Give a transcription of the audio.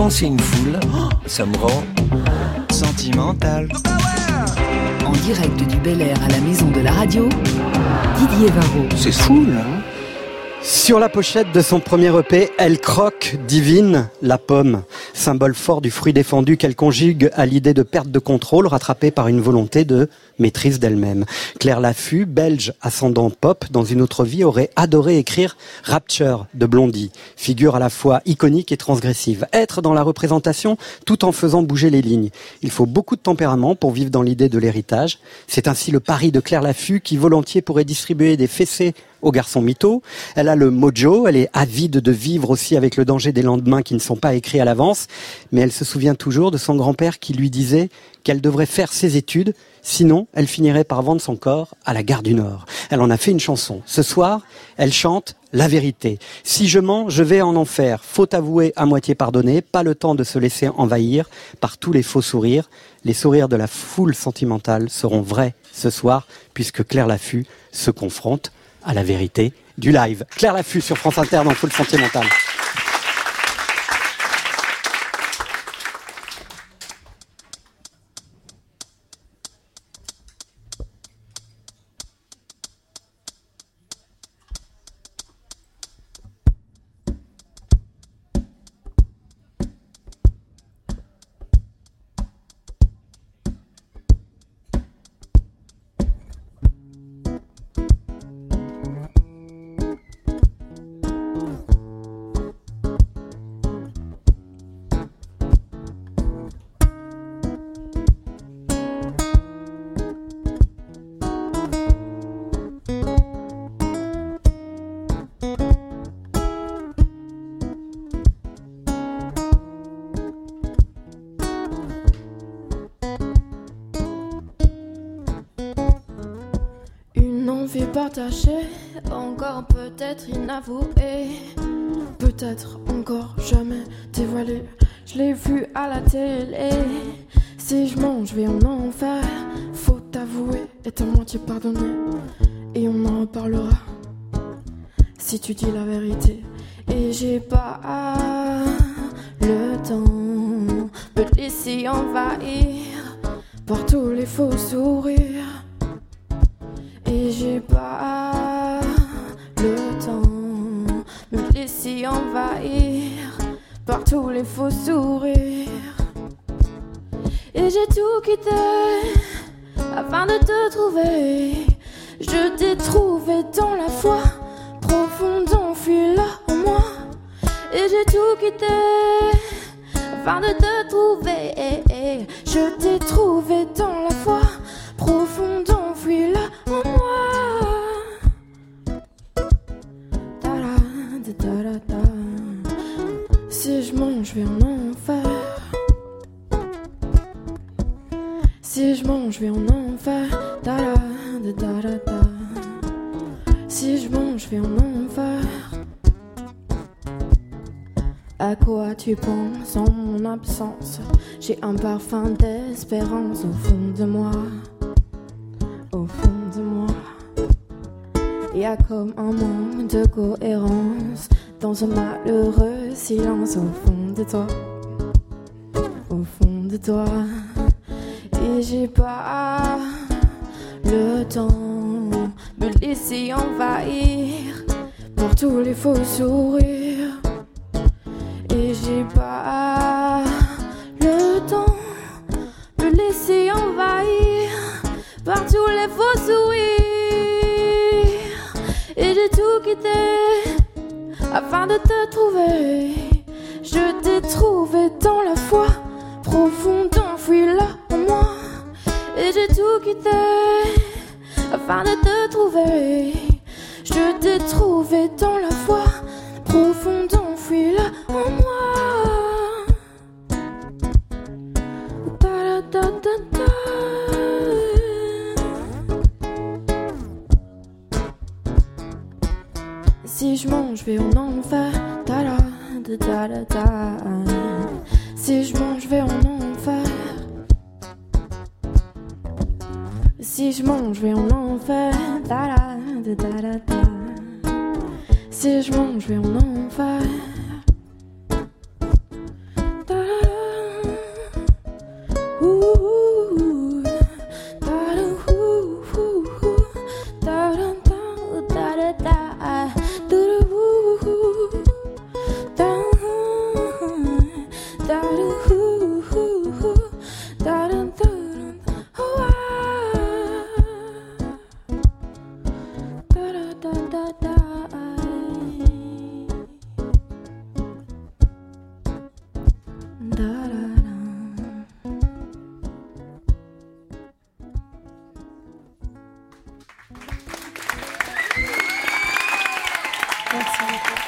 quand c'est une foule, ça me rend Sentimental. En direct du Bel Air à la maison de la radio, Didier Varro. C'est fou là. Sur la pochette de son premier EP, elle croque divine la pomme, symbole fort du fruit défendu qu'elle conjugue à l'idée de perte de contrôle rattrapée par une volonté de maîtrise d'elle-même. Claire Laffut, belge ascendant pop, dans une autre vie aurait adoré écrire Rapture de Blondie, figure à la fois iconique et transgressive. Être dans la représentation tout en faisant bouger les lignes. Il faut beaucoup de tempérament pour vivre dans l'idée de l'héritage. C'est ainsi le pari de Claire Laffut qui volontiers pourrait distribuer des fessées aux garçons mythos. Elle a le mojo, elle est avide de vivre aussi avec le danger des lendemains qui ne sont pas écrits à l'avance, mais elle se souvient toujours de son grand-père qui lui disait qu'elle devrait faire ses études, sinon elle finirait par vendre son corps à la gare du Nord. Elle en a fait une chanson. Ce soir, elle chante la vérité. Si je mens, je vais en enfer. Faut avouer à moitié pardonner, pas le temps de se laisser envahir par tous les faux sourires. Les sourires de la foule sentimentale seront vrais ce soir, puisque Claire Laffut se confronte à la vérité du live. Claire Laffut sur France Inter dans Full Sentimental. Partagée, encore peut-être inavouée, peut-être encore jamais dévoilée. Je l'ai vu à la télé. Si je mange, je vais en enfer. Faut avouer, est à moitié pardonné. Et on en reparlera. Si tu dis la vérité. Et j'ai pas le temps de te laisser envahir par tous les faux sourires. J'ai pas le temps me laisser envahir par tous les faux sourires. Et j'ai tout quitté afin de te trouver. Je t'ai trouvé dans la foi profonde enfouie là en moi. Et j'ai tout quitté afin de te trouver. Je t'ai trouvé dans la je vais en enfer. Si je mange, je vais en enfer. Ta-da, ta-da-da. Si je mange, je vais en enfer. À quoi tu penses en mon absence? J'ai un parfum d'espérance au fond de moi. Au fond de moi. Y a comme un manque de cohérence dans un malheureux silence au fond de toi. Au fond de toi. Et j'ai pas le temps me laisser envahir par tous les faux sourires. Et j'ai pas le temps me laisser envahir par tous les faux sourires. Et j'ai tout quitté afin de te trouver. Je t'ai trouvé dans la foi profonde enfouie là en moi. Et j'ai tout quitté afin de te trouver. Je t'ai trouvé dans la foi profonde enfouie là en moi. Mange, je vais en enfer. Ta-da, da-da-da-da. Si je mange, je vais en enfer. Si je mange, je vais en enfer. Ta-da, da-da-da-da. Si je mange, je vais en enfer. Merci beaucoup.